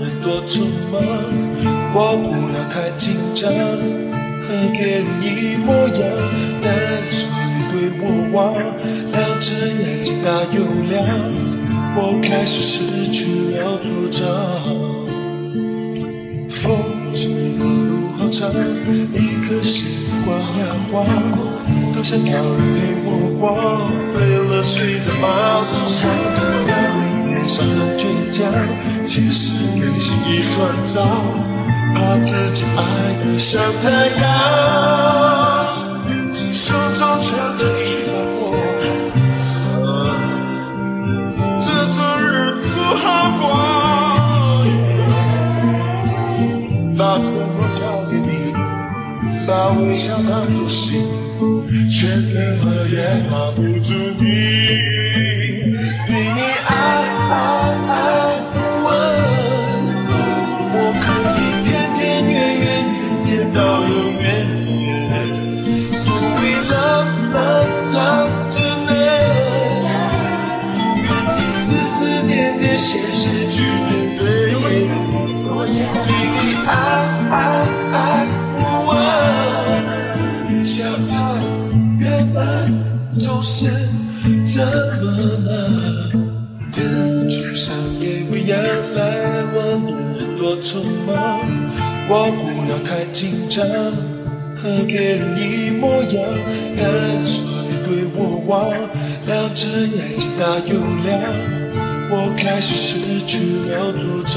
人多匆忙我不要太紧张，和别人一模样。但是你对我望，两只眼睛大又亮，我开始失去了主张。风吹的路好长，一颗心晃呀晃，多想叫人陪我逛，累了睡在马路上，上很倔强，其实内心一团糟，怕自己爱得像太阳，手中藏着一把火，这种日子不好过。把承诺交给你，把微笑当作信，却怎么也抓不住你。爱爱不完我可以天天月月年年到永远所谓浪漫狼人们不愿你丝丝点点些些去面对我也对你爱爱爱不完相爱原本总是这么难天去上也会阳来来往的很多匆忙，我不要太紧张，和别人一模样。但是你对我忘两只眼睛大又亮，我开始失去了主张。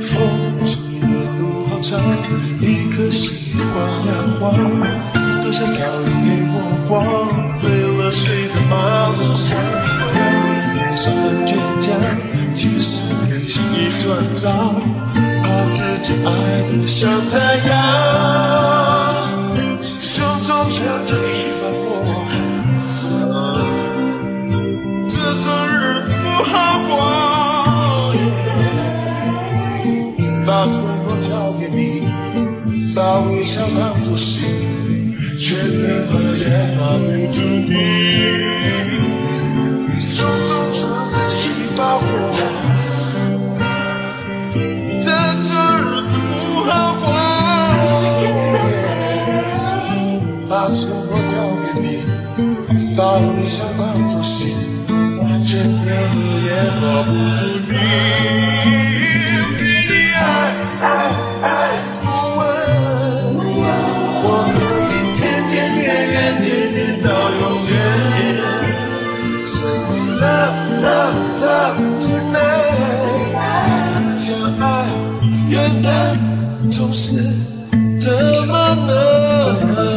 风吹的路好长，一颗心晃呀晃，多想找人陪我逛，累了睡在马路上，表面上很倔强，其实内心一团糟，怕自己爱得像太阳，手中藏着一把火，这种日子不好过。把承诺交给你，把微笑当作信，却怎么也抓不住你。把承诺交给你，把微笑当作信，却怎也抓不住你。不问，我可以天天月月年年到永远。Say we love love love tonight，相爱原本总是这么难。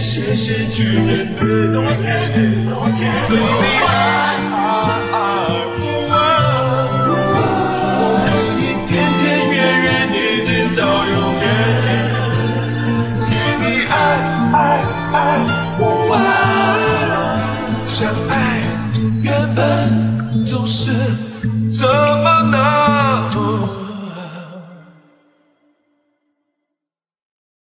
谢谢去面对。对你我永远爱你爱爱爱不完相爱原本总是这么难。